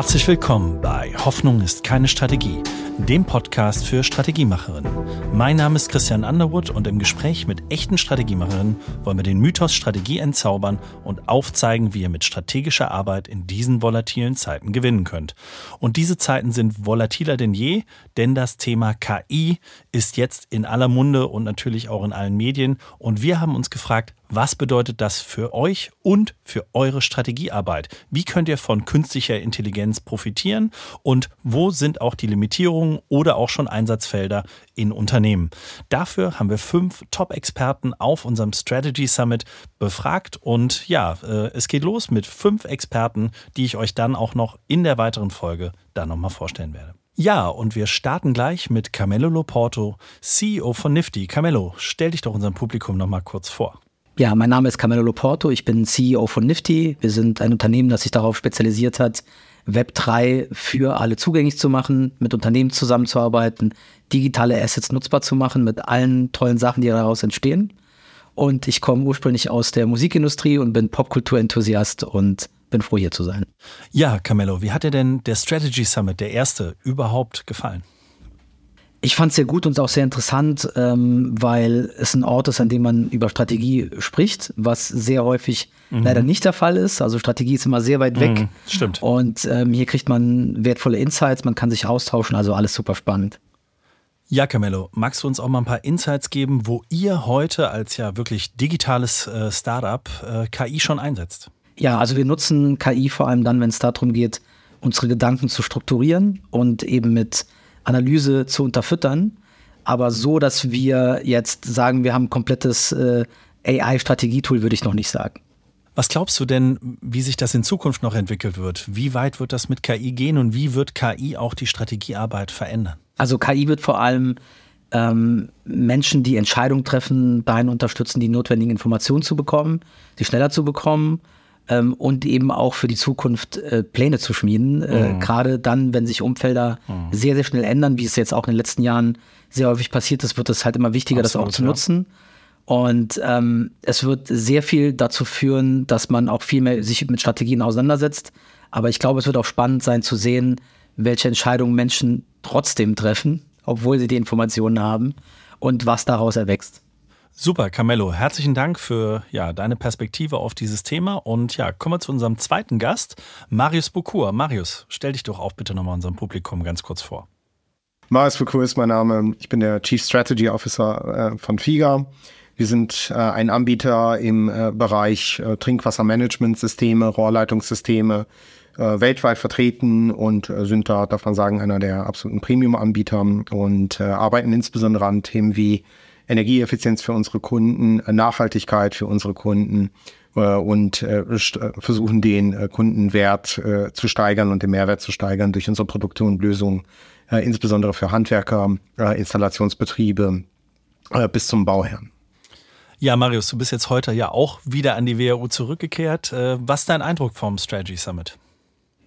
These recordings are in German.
Herzlich willkommen bei Hoffnung ist keine Strategie, dem Podcast für Strategiemacherinnen. Mein Name ist Christian Underwood und im Gespräch mit echten Strategiemacherinnen wollen wir den Mythos Strategie entzaubern und aufzeigen, wie ihr mit strategischer Arbeit in diesen volatilen Zeiten gewinnen könnt. Und diese Zeiten sind volatiler denn je, denn das Thema KI ist jetzt in aller Munde und natürlich auch in allen Medien. Und wir haben uns gefragt, was bedeutet das für euch und für eure Strategiearbeit? Wie könnt ihr von künstlicher Intelligenz profitieren? Und wo sind auch die Limitierungen oder auch schon Einsatzfelder in Unternehmen? Dafür haben wir fünf Top-Experten auf unserem Strategy Summit befragt. Und ja, äh, es geht los mit fünf Experten, die ich euch dann auch noch in der weiteren Folge dann nochmal vorstellen werde. Ja, und wir starten gleich mit Carmelo Loporto, CEO von Nifty. Carmelo, stell dich doch unserem Publikum nochmal kurz vor. Ja, mein Name ist Camelo Loporto, ich bin CEO von Nifty. Wir sind ein Unternehmen, das sich darauf spezialisiert hat, Web3 für alle zugänglich zu machen, mit Unternehmen zusammenzuarbeiten, digitale Assets nutzbar zu machen, mit allen tollen Sachen, die daraus entstehen. Und ich komme ursprünglich aus der Musikindustrie und bin Popkulturenthusiast und bin froh, hier zu sein. Ja, Camelo, wie hat dir denn der Strategy Summit, der erste, überhaupt gefallen? Ich fand es sehr gut und auch sehr interessant, ähm, weil es ein Ort ist, an dem man über Strategie spricht, was sehr häufig mhm. leider nicht der Fall ist. Also Strategie ist immer sehr weit weg. Mhm, stimmt. Und ähm, hier kriegt man wertvolle Insights, man kann sich austauschen, also alles super spannend. Ja, Camelo, magst du uns auch mal ein paar Insights geben, wo ihr heute als ja wirklich digitales äh, Startup äh, KI schon einsetzt? Ja, also wir nutzen KI vor allem dann, wenn es darum geht, unsere Gedanken zu strukturieren und eben mit Analyse zu unterfüttern, aber so, dass wir jetzt sagen, wir haben ein komplettes äh, AI-Strategietool, würde ich noch nicht sagen. Was glaubst du denn, wie sich das in Zukunft noch entwickelt wird? Wie weit wird das mit KI gehen und wie wird KI auch die Strategiearbeit verändern? Also KI wird vor allem ähm, Menschen, die Entscheidungen treffen, dahin unterstützen, die notwendigen Informationen zu bekommen, sie schneller zu bekommen ähm, und eben auch für die Zukunft äh, Pläne zu schmieden. Äh, mhm. Gerade dann, wenn sich Umfelder mhm. sehr, sehr schnell ändern, wie es jetzt auch in den letzten Jahren sehr häufig passiert ist, wird es halt immer wichtiger, Absolut, das auch zu ja. nutzen. Und ähm, es wird sehr viel dazu führen, dass man auch viel mehr sich mit Strategien auseinandersetzt. Aber ich glaube, es wird auch spannend sein zu sehen, welche Entscheidungen Menschen trotzdem treffen, obwohl sie die Informationen haben und was daraus erwächst. Super, Carmelo, herzlichen Dank für ja, deine Perspektive auf dieses Thema. Und ja, kommen wir zu unserem zweiten Gast, Marius Bukur. Marius, stell dich doch auch bitte nochmal unserem Publikum ganz kurz vor. Marius Bukur ist mein Name. Ich bin der Chief Strategy Officer äh, von FIGA. Wir sind äh, ein Anbieter im äh, Bereich Trinkwassermanagementsysteme, Rohrleitungssysteme, weltweit vertreten und sind da, darf man sagen, einer der absoluten Premium-Anbieter und arbeiten insbesondere an Themen wie Energieeffizienz für unsere Kunden, äh, Nachhaltigkeit für unsere Kunden äh, und äh, versuchen den Kundenwert zu steigern und den Mehrwert zu steigern durch unsere Produkte und Lösungen, insbesondere für Handwerker, Installationsbetriebe bis zum Bauherrn. Ja, Marius, du bist jetzt heute ja auch wieder an die WHU zurückgekehrt. Was ist dein Eindruck vom Strategy Summit?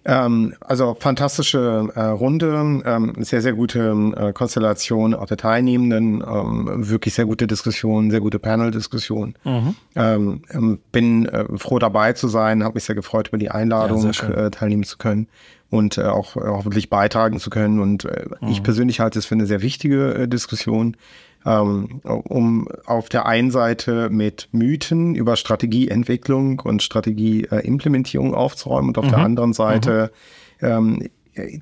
Ähm, also fantastische äh, Runde, ähm, sehr, sehr gute äh, Konstellation auch der Teilnehmenden, ähm, wirklich sehr gute Diskussion, sehr gute Panel-Diskussion. Mhm. Ähm, ähm, bin äh, froh dabei zu sein, habe mich sehr gefreut über die Einladung, ja, äh, teilnehmen zu können und äh, auch hoffentlich beitragen zu können. Und äh, mhm. ich persönlich halte es für eine sehr wichtige Diskussion ähm, um auf der einen Seite mit Mythen über Strategieentwicklung und Strategieimplementierung aufzuräumen und auf mhm. der anderen Seite mhm. ähm,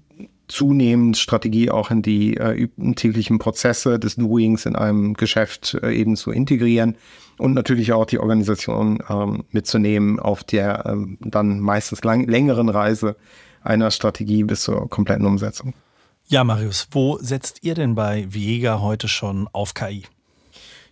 zunehmend Strategie auch in die äh, täglichen Prozesse des Doings in einem Geschäft äh, eben zu integrieren und natürlich auch die Organisation ähm, mitzunehmen auf der ähm, dann meistens lang längeren Reise einer Strategie bis zur kompletten Umsetzung. Ja, Marius, wo setzt ihr denn bei Viega heute schon auf KI?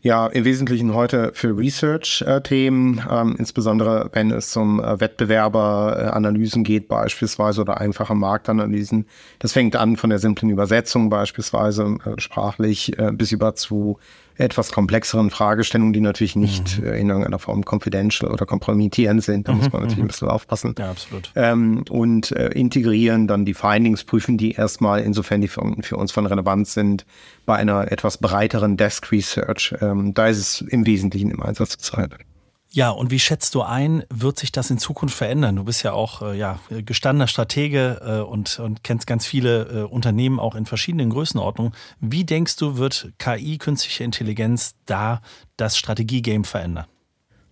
Ja, im Wesentlichen heute für Research-Themen, ähm, insbesondere wenn es um äh, Wettbewerberanalysen geht beispielsweise oder einfache Marktanalysen. Das fängt an von der simplen Übersetzung beispielsweise äh, sprachlich äh, bis über zu etwas komplexeren Fragestellungen, die natürlich nicht mhm. Äh, in irgendeiner Form confidential oder kompromittierend sind. Da mhm. muss man natürlich ein mhm. bisschen aufpassen. Ja, absolut. Ähm, und äh, integrieren dann die Findings, prüfen die erstmal, insofern die für, für, uns von Relevanz sind, bei einer etwas breiteren Desk Research. Ähm, da ist es im Wesentlichen im Einsatz zur Zeit. Ja, und wie schätzt du ein, wird sich das in Zukunft verändern? Du bist ja auch äh, ja, gestandener Stratege äh, und, und kennst ganz viele äh, Unternehmen auch in verschiedenen Größenordnungen. Wie denkst du, wird KI, künstliche Intelligenz, da das Strategiegame verändern?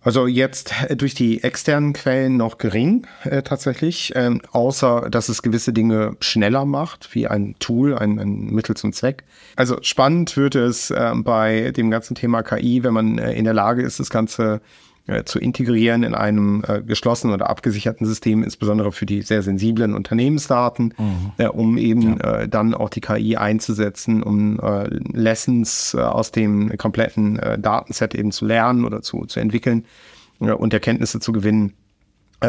Also jetzt äh, durch die externen Quellen noch gering äh, tatsächlich, ähm, außer dass es gewisse Dinge schneller macht, wie ein Tool, ein, ein Mittel zum Zweck. Also spannend wird es äh, bei dem ganzen Thema KI, wenn man äh, in der Lage ist, das Ganze äh, zu integrieren in einem äh, geschlossenen oder abgesicherten System, insbesondere für die sehr sensiblen Unternehmensdaten, mhm. äh, um eben ja. äh, dann auch die KI einzusetzen, um äh, Lessons aus dem kompletten Datenset eben zu lernen oder zu, zu entwickeln und Erkenntnisse zu gewinnen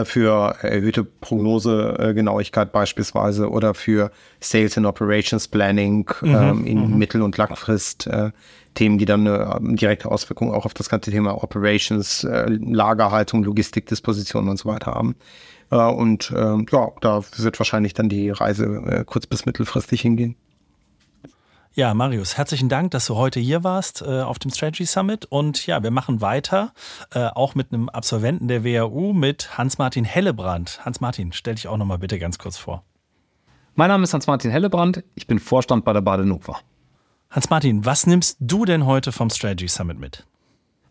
für erhöhte Prognosegenauigkeit beispielsweise oder für Sales and Operations Planning mhm, ähm, in mhm. Mittel- und Langfrist äh, Themen, die dann eine direkte Auswirkung auch auf das ganze Thema Operations, äh, Lagerhaltung, Logistikdisposition und so weiter haben. Äh, und äh, ja, da wird wahrscheinlich dann die Reise äh, kurz- bis mittelfristig hingehen. Ja, Marius, herzlichen Dank, dass du heute hier warst äh, auf dem Strategy Summit. Und ja, wir machen weiter, äh, auch mit einem Absolventen der WHU, mit Hans-Martin Hellebrand. Hans-Martin, stell dich auch nochmal bitte ganz kurz vor. Mein Name ist Hans-Martin Hellebrand, ich bin Vorstand bei der Badenova. Hans-Martin, was nimmst du denn heute vom Strategy Summit mit?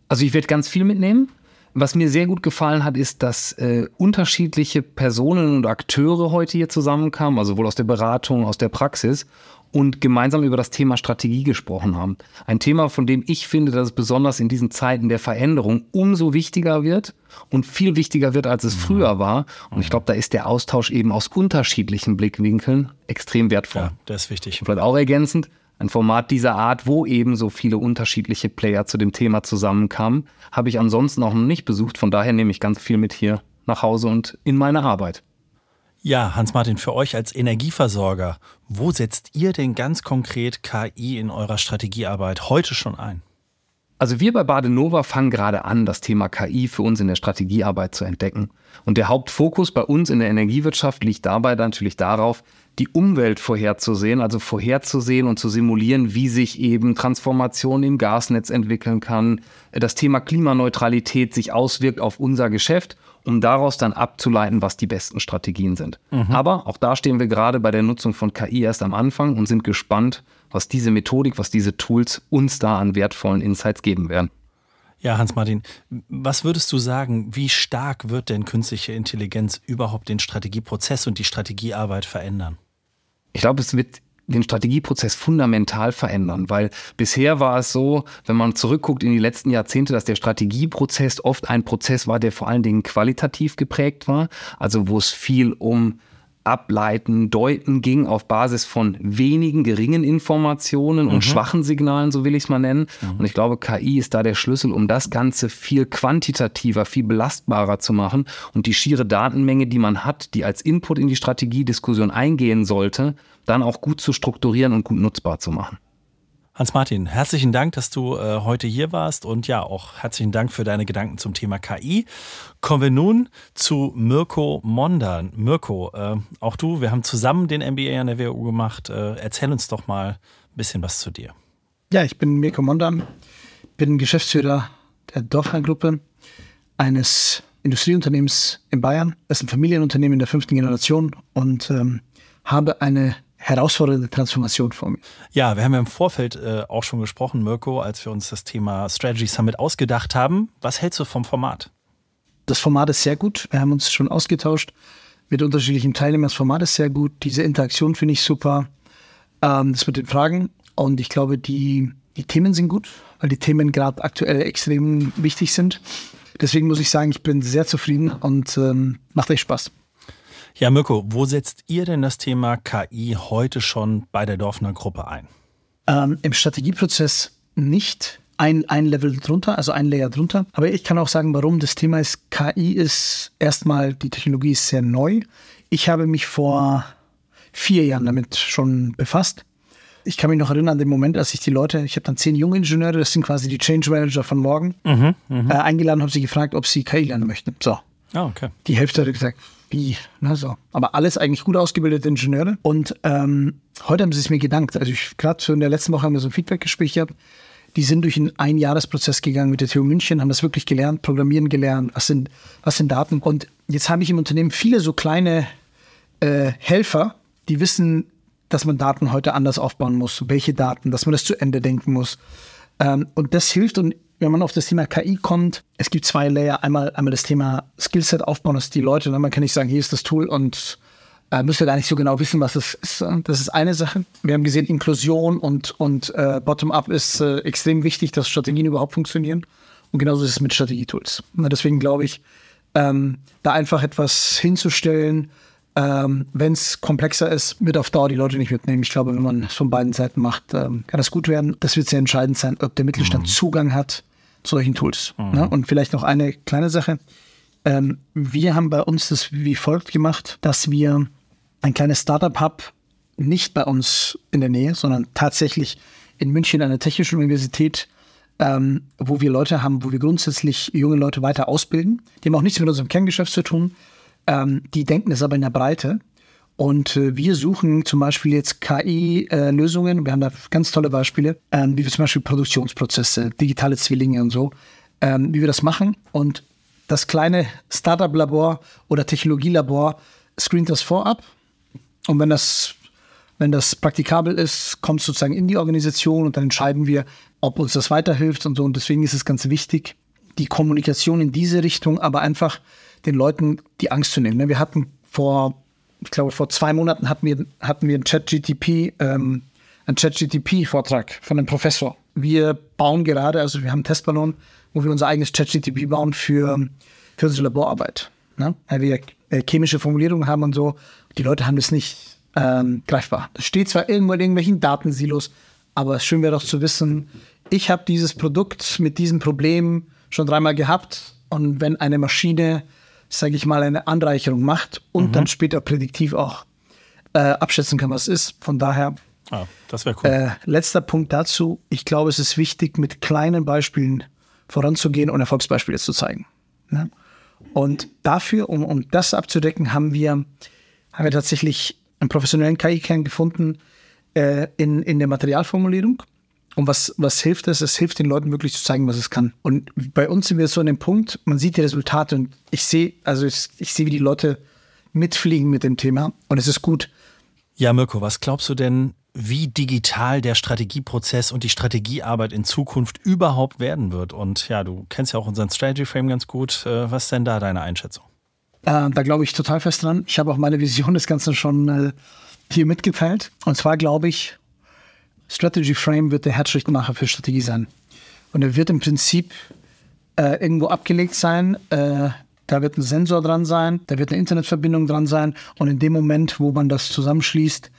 Also ich werde ganz viel mitnehmen. Was mir sehr gut gefallen hat, ist, dass äh, unterschiedliche Personen und Akteure heute hier zusammenkamen, also wohl aus der Beratung, aus der Praxis und gemeinsam über das Thema Strategie gesprochen haben. Ein Thema, von dem ich finde, dass es besonders in diesen Zeiten der Veränderung umso wichtiger wird und viel wichtiger wird, als es mhm. früher war. Und ich glaube, da ist der Austausch eben aus unterschiedlichen Blickwinkeln extrem wertvoll. Ja, das ist wichtig. Und vielleicht auch ergänzend, ein Format dieser Art, wo eben so viele unterschiedliche Player zu dem Thema zusammenkamen, habe ich ansonsten auch noch nicht besucht. Von daher nehme ich ganz viel mit hier nach Hause und in meine Arbeit. Ja, Hans-Martin, für euch als Energieversorger, wo setzt ihr denn ganz konkret KI in eurer Strategiearbeit heute schon ein? Also wir bei Badenova fangen gerade an, das Thema KI für uns in der Strategiearbeit zu entdecken. Und der Hauptfokus bei uns in der Energiewirtschaft liegt dabei natürlich darauf, die Umwelt vorherzusehen, also vorherzusehen und zu simulieren, wie sich eben Transformation im Gasnetz entwickeln kann, das Thema Klimaneutralität sich auswirkt auf unser Geschäft, um daraus dann abzuleiten, was die besten Strategien sind. Mhm. Aber auch da stehen wir gerade bei der Nutzung von KI erst am Anfang und sind gespannt, was diese Methodik, was diese Tools uns da an wertvollen Insights geben werden. Ja, Hans-Martin, was würdest du sagen, wie stark wird denn künstliche Intelligenz überhaupt den Strategieprozess und die Strategiearbeit verändern? Ich glaube, es wird den Strategieprozess fundamental verändern, weil bisher war es so, wenn man zurückguckt in die letzten Jahrzehnte, dass der Strategieprozess oft ein Prozess war, der vor allen Dingen qualitativ geprägt war, also wo es viel um Ableiten, Deuten ging auf Basis von wenigen geringen Informationen und mhm. schwachen Signalen, so will ich es mal nennen. Mhm. Und ich glaube, KI ist da der Schlüssel, um das Ganze viel quantitativer, viel belastbarer zu machen und die schiere Datenmenge, die man hat, die als Input in die Strategiediskussion eingehen sollte, dann auch gut zu strukturieren und gut nutzbar zu machen. Hans-Martin, herzlichen Dank, dass du äh, heute hier warst und ja, auch herzlichen Dank für deine Gedanken zum Thema KI. Kommen wir nun zu Mirko Mondan. Mirko, äh, auch du, wir haben zusammen den MBA an der WU gemacht. Äh, erzähl uns doch mal ein bisschen was zu dir. Ja, ich bin Mirko Mondan, bin Geschäftsführer der Dorfmann-Gruppe, eines Industrieunternehmens in Bayern. Das ist ein Familienunternehmen der fünften Generation und ähm, habe eine herausfordernde Transformation vor mir. Ja, wir haben ja im Vorfeld äh, auch schon gesprochen, Mirko, als wir uns das Thema Strategy Summit ausgedacht haben. Was hältst du vom Format? Das Format ist sehr gut. Wir haben uns schon ausgetauscht mit unterschiedlichen Teilnehmern. Das Format ist sehr gut. Diese Interaktion finde ich super. Ähm, das mit den Fragen. Und ich glaube, die, die Themen sind gut, weil die Themen gerade aktuell extrem wichtig sind. Deswegen muss ich sagen, ich bin sehr zufrieden und ähm, macht echt Spaß. Ja, Mirko, wo setzt ihr denn das Thema KI heute schon bei der Dorfner Gruppe ein? Ähm, Im Strategieprozess nicht ein, ein Level drunter, also ein Layer drunter. Aber ich kann auch sagen, warum das Thema ist. KI ist erstmal, die Technologie ist sehr neu. Ich habe mich vor vier Jahren damit schon befasst. Ich kann mich noch erinnern an den Moment, als ich die Leute, ich habe dann zehn junge Ingenieure, das sind quasi die Change Manager von morgen, mhm, mh. äh, eingeladen, habe sie gefragt, ob sie KI lernen möchten. So. Ah, okay. Die Hälfte hat gesagt, wie, na so. Aber alles eigentlich gut ausgebildete Ingenieure. Und ähm, heute haben sie es mir gedankt. Also ich gerade in der letzten Woche haben wir so ein Feedback-Gespräch gehabt. die sind durch einen Einjahresprozess gegangen mit der TU München, haben das wirklich gelernt, Programmieren gelernt, was sind, was sind Daten. Und jetzt habe ich im Unternehmen viele so kleine äh, Helfer, die wissen, dass man Daten heute anders aufbauen muss, welche Daten, dass man das zu Ende denken muss. Ähm, und das hilft. Und wenn man auf das Thema KI kommt, es gibt zwei Layer. Einmal, einmal das Thema Skillset aufbauen, dass die Leute, ne, man kann nicht sagen, hier ist das Tool und äh, müsst ihr gar nicht so genau wissen, was das ist. Das ist eine Sache. Wir haben gesehen, Inklusion und, und äh, Bottom-up ist äh, extrem wichtig, dass Strategien überhaupt funktionieren. Und genauso ist es mit Strategietools. Deswegen glaube ich, ähm, da einfach etwas hinzustellen, ähm, wenn es komplexer ist, wird auf Dauer die Leute nicht mitnehmen. Ich glaube, wenn man es von beiden Seiten macht, ähm, kann das gut werden. Das wird sehr entscheidend sein, ob der Mittelstand mhm. Zugang hat zu solchen Tools. Mhm. Ne? Und vielleicht noch eine kleine Sache. Ähm, wir haben bei uns das wie folgt gemacht, dass wir ein kleines Startup-Hub nicht bei uns in der Nähe, sondern tatsächlich in München an der Technischen Universität, ähm, wo wir Leute haben, wo wir grundsätzlich junge Leute weiter ausbilden. Die haben auch nichts mit unserem Kerngeschäft zu tun. Ähm, die denken es aber in der Breite. Und äh, wir suchen zum Beispiel jetzt KI-Lösungen. Äh, wir haben da ganz tolle Beispiele, ähm, wie wir zum Beispiel Produktionsprozesse, digitale Zwillinge und so, ähm, wie wir das machen. Und das kleine Startup-Labor oder Technologielabor screent das vorab und wenn das, wenn das praktikabel ist, kommt es sozusagen in die Organisation und dann entscheiden wir, ob uns das weiterhilft und so. Und deswegen ist es ganz wichtig, die Kommunikation in diese Richtung, aber einfach den Leuten die Angst zu nehmen. Ne? Wir hatten vor, ich glaube, vor zwei Monaten hatten wir, hatten wir einen ChatGTP, ähm, einen ChatGTP-Vortrag von einem Professor. Wir bauen gerade, also wir haben einen Testballon, wo wir unser eigenes ChatGTP bauen für, für unsere Laborarbeit. Ne? Weil wir äh, chemische Formulierungen haben und so. Die Leute haben das nicht ähm, greifbar. Das steht zwar irgendwo in irgendwelchen Datensilos, aber es schön wäre doch zu wissen, ich habe dieses Produkt mit diesem Problem schon dreimal gehabt und wenn eine Maschine, sage ich mal, eine Anreicherung macht und mhm. dann später prädiktiv auch äh, abschätzen kann, was ist. Von daher. Ah, das wäre cool. Äh, letzter Punkt dazu. Ich glaube, es ist wichtig, mit kleinen Beispielen voranzugehen und Erfolgsbeispiele zu zeigen. Ne? Und dafür, um, um das abzudecken, haben wir, haben wir tatsächlich einen professionellen KI-Kern gefunden äh, in, in der Materialformulierung. Und was, was hilft es? Es hilft den Leuten wirklich zu zeigen, was es kann. Und bei uns sind wir so an dem Punkt, man sieht die Resultate und ich sehe, also ich, ich sehe, wie die Leute mitfliegen mit dem Thema und es ist gut. Ja, Mirko, was glaubst du denn, wie digital der Strategieprozess und die Strategiearbeit in Zukunft überhaupt werden wird. Und ja, du kennst ja auch unseren Strategy Frame ganz gut. Äh, was ist denn da deine Einschätzung? Äh, da glaube ich total fest dran. Ich habe auch meine Vision des Ganzen schon äh, hier mitgeteilt. Und zwar glaube ich, Strategy Frame wird der Herzschrittmacher für Strategie sein. Und er wird im Prinzip äh, irgendwo abgelegt sein. Äh, da wird ein Sensor dran sein, da wird eine Internetverbindung dran sein. Und in dem Moment, wo man das zusammenschließt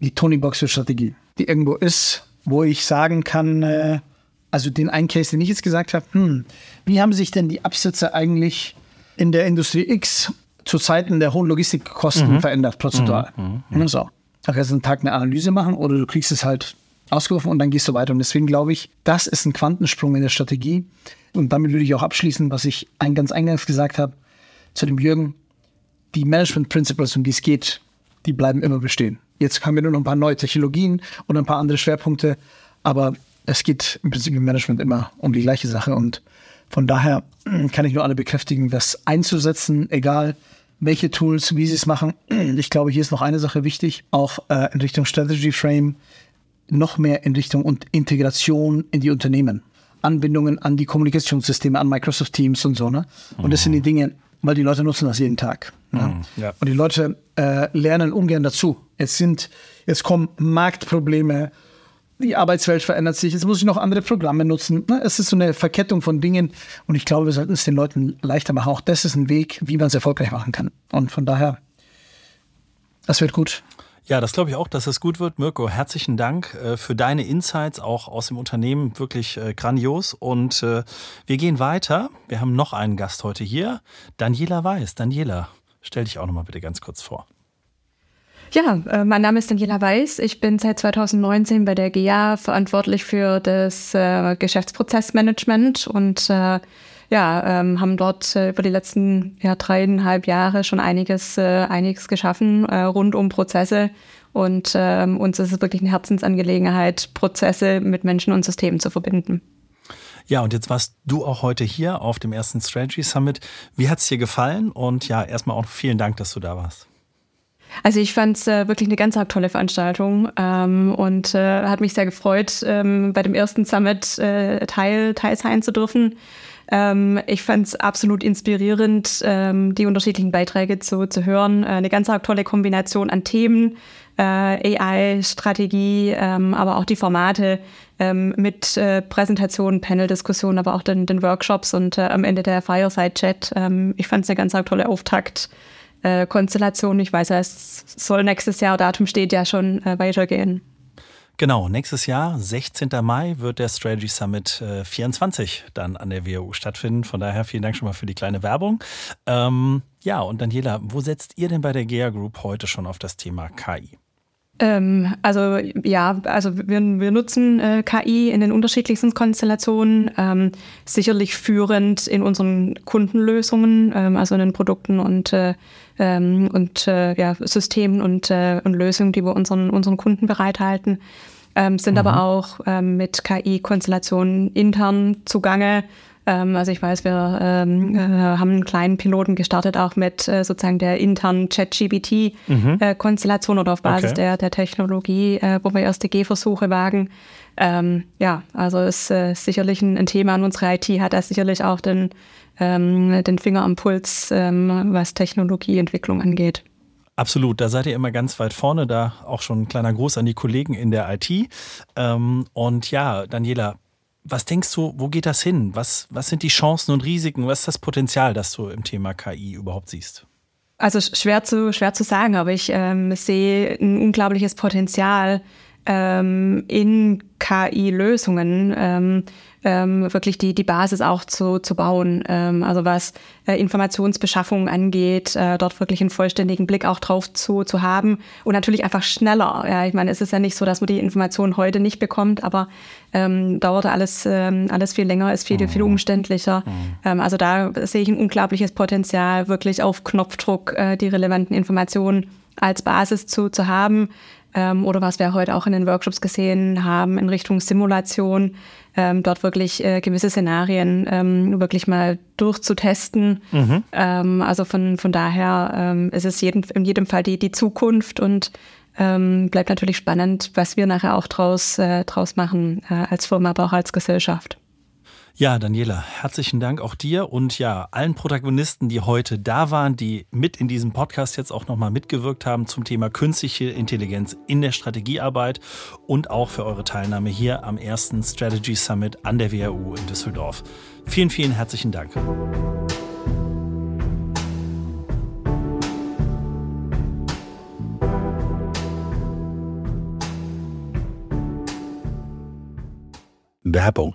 die Tony Box für Strategie, die irgendwo ist, wo ich sagen kann, äh, also den einen Case, den ich jetzt gesagt habe, hm, wie haben sich denn die Absätze eigentlich in der Industrie X zu Zeiten der hohen Logistikkosten mhm. verändert, prozentual? Mhm. Mhm. So. Da kannst du einen Tag eine Analyse machen oder du kriegst es halt ausgerufen und dann gehst du weiter. Und deswegen glaube ich, das ist ein Quantensprung in der Strategie. Und damit würde ich auch abschließen, was ich ganz eingangs gesagt habe zu dem Jürgen. Die Management Principles, um die es geht, die bleiben immer bestehen. Jetzt haben wir nur noch ein paar neue Technologien und ein paar andere Schwerpunkte, aber es geht im Prinzip im Management immer um die gleiche Sache und von daher kann ich nur alle bekräftigen, das einzusetzen, egal welche Tools, wie sie es machen. Ich glaube, hier ist noch eine Sache wichtig, auch äh, in Richtung Strategy Frame, noch mehr in Richtung und Integration in die Unternehmen. Anbindungen an die Kommunikationssysteme, an Microsoft Teams und so. Ne? Und das sind die Dinge, weil die Leute nutzen das jeden Tag. Ja. Mhm, ja. Und die Leute äh, lernen ungern dazu. Jetzt sind, jetzt kommen Marktprobleme, die Arbeitswelt verändert sich, jetzt muss ich noch andere Programme nutzen. Ne, es ist so eine Verkettung von Dingen und ich glaube, wir sollten es den Leuten leichter machen. Auch das ist ein Weg, wie man es erfolgreich machen kann. Und von daher, das wird gut. Ja, das glaube ich auch, dass es gut wird. Mirko, herzlichen Dank äh, für deine Insights auch aus dem Unternehmen. Wirklich äh, grandios. Und äh, wir gehen weiter. Wir haben noch einen Gast heute hier, Daniela Weiß. Daniela, stell dich auch noch mal bitte ganz kurz vor. Ja, mein Name ist Daniela Weiß. Ich bin seit 2019 bei der GEA verantwortlich für das Geschäftsprozessmanagement und ja, ähm, haben dort äh, über die letzten ja, dreieinhalb Jahre schon einiges, äh, einiges geschaffen äh, rund um Prozesse Und ähm, uns ist es wirklich eine Herzensangelegenheit, Prozesse mit Menschen und Systemen zu verbinden. Ja, und jetzt warst du auch heute hier auf dem ersten Strategy Summit. Wie hat es dir gefallen? Und ja, erstmal auch vielen Dank, dass du da warst. Also ich fand es äh, wirklich eine ganz tolle Veranstaltung ähm, und äh, hat mich sehr gefreut, ähm, bei dem ersten Summit äh, Teil, Teil sein zu dürfen. Ähm, ich fand es absolut inspirierend, ähm, die unterschiedlichen Beiträge zu, zu hören. Äh, eine ganz tolle Kombination an Themen, äh, AI, Strategie, ähm, aber auch die Formate ähm, mit äh, Präsentationen, Panel-Diskussionen, aber auch den, den Workshops und äh, am Ende der Fireside-Chat. Ähm, ich fand es eine ganz tolle Auftakt. Äh, Konstellation. Ich weiß, es soll nächstes Jahr, Datum steht ja schon, äh, weitergehen. Genau, nächstes Jahr, 16. Mai, wird der Strategy Summit äh, 24 dann an der WHU stattfinden. Von daher vielen Dank schon mal für die kleine Werbung. Ähm, ja, und Daniela, wo setzt ihr denn bei der GEA Group heute schon auf das Thema KI? Ähm, also ja, also wir, wir nutzen äh, KI in den unterschiedlichsten Konstellationen, ähm, sicherlich führend in unseren Kundenlösungen, ähm, also in den Produkten und, äh, ähm, und äh, ja, Systemen und, äh, und Lösungen, die wir unseren, unseren Kunden bereithalten, ähm, sind mhm. aber auch ähm, mit KI-Konstellationen intern zugange ähm, also ich weiß, wir ähm, äh, haben einen kleinen Piloten gestartet, auch mit äh, sozusagen der internen Chat-GBT-Konstellation mhm. äh, oder auf Basis okay. der, der Technologie, wo wir erste Gehversuche wagen. Ähm, ja, also ist sicherlich ein, ein, Thema und unsere IT hat da sicherlich auch den, ähm, den Finger am Puls, was Technologieentwicklung angeht. Absolut, da seid ihr immer ganz weit vorne, da auch schon ein kleiner Gruß an die Kollegen in der IT. Und ja, Daniela, was denkst du, wo geht das hin? Was, was sind die Chancen und Risiken? Was ist das Potenzial, das du im Thema KI überhaupt siehst? Also schwer zu, schwer zu sagen, aber ich ähm, sehe ein unglaubliches Potenzial ähm, in KI-Lösungen. Ähm, ähm, wirklich die, die Basis auch zu, zu bauen. Ähm, also was äh, Informationsbeschaffung angeht, äh, dort wirklich einen vollständigen Blick auch drauf zu, zu haben und natürlich einfach schneller. Ja, ich meine, es ist ja nicht so, dass man die Informationen heute nicht bekommt, aber ähm, dauert alles, ähm, alles viel länger, ist viel, mhm. viel umständlicher. Mhm. Ähm, also da sehe ich ein unglaubliches Potenzial, wirklich auf Knopfdruck äh, die relevanten Informationen als Basis zu, zu haben. Ähm, oder was wir heute auch in den Workshops gesehen haben in Richtung Simulation, ähm, dort wirklich äh, gewisse Szenarien ähm, wirklich mal durchzutesten. Mhm. Ähm, also von, von daher ähm, ist es jeden, in jedem Fall die, die Zukunft und ähm, bleibt natürlich spannend, was wir nachher auch draus, äh, draus machen äh, als Firma, aber auch als Gesellschaft. Ja, Daniela, herzlichen Dank auch dir und ja, allen Protagonisten, die heute da waren, die mit in diesem Podcast jetzt auch nochmal mitgewirkt haben zum Thema künstliche Intelligenz in der Strategiearbeit und auch für eure Teilnahme hier am ersten Strategy Summit an der WHU in Düsseldorf. Vielen, vielen herzlichen Dank. Werbung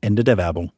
Ende der Werbung.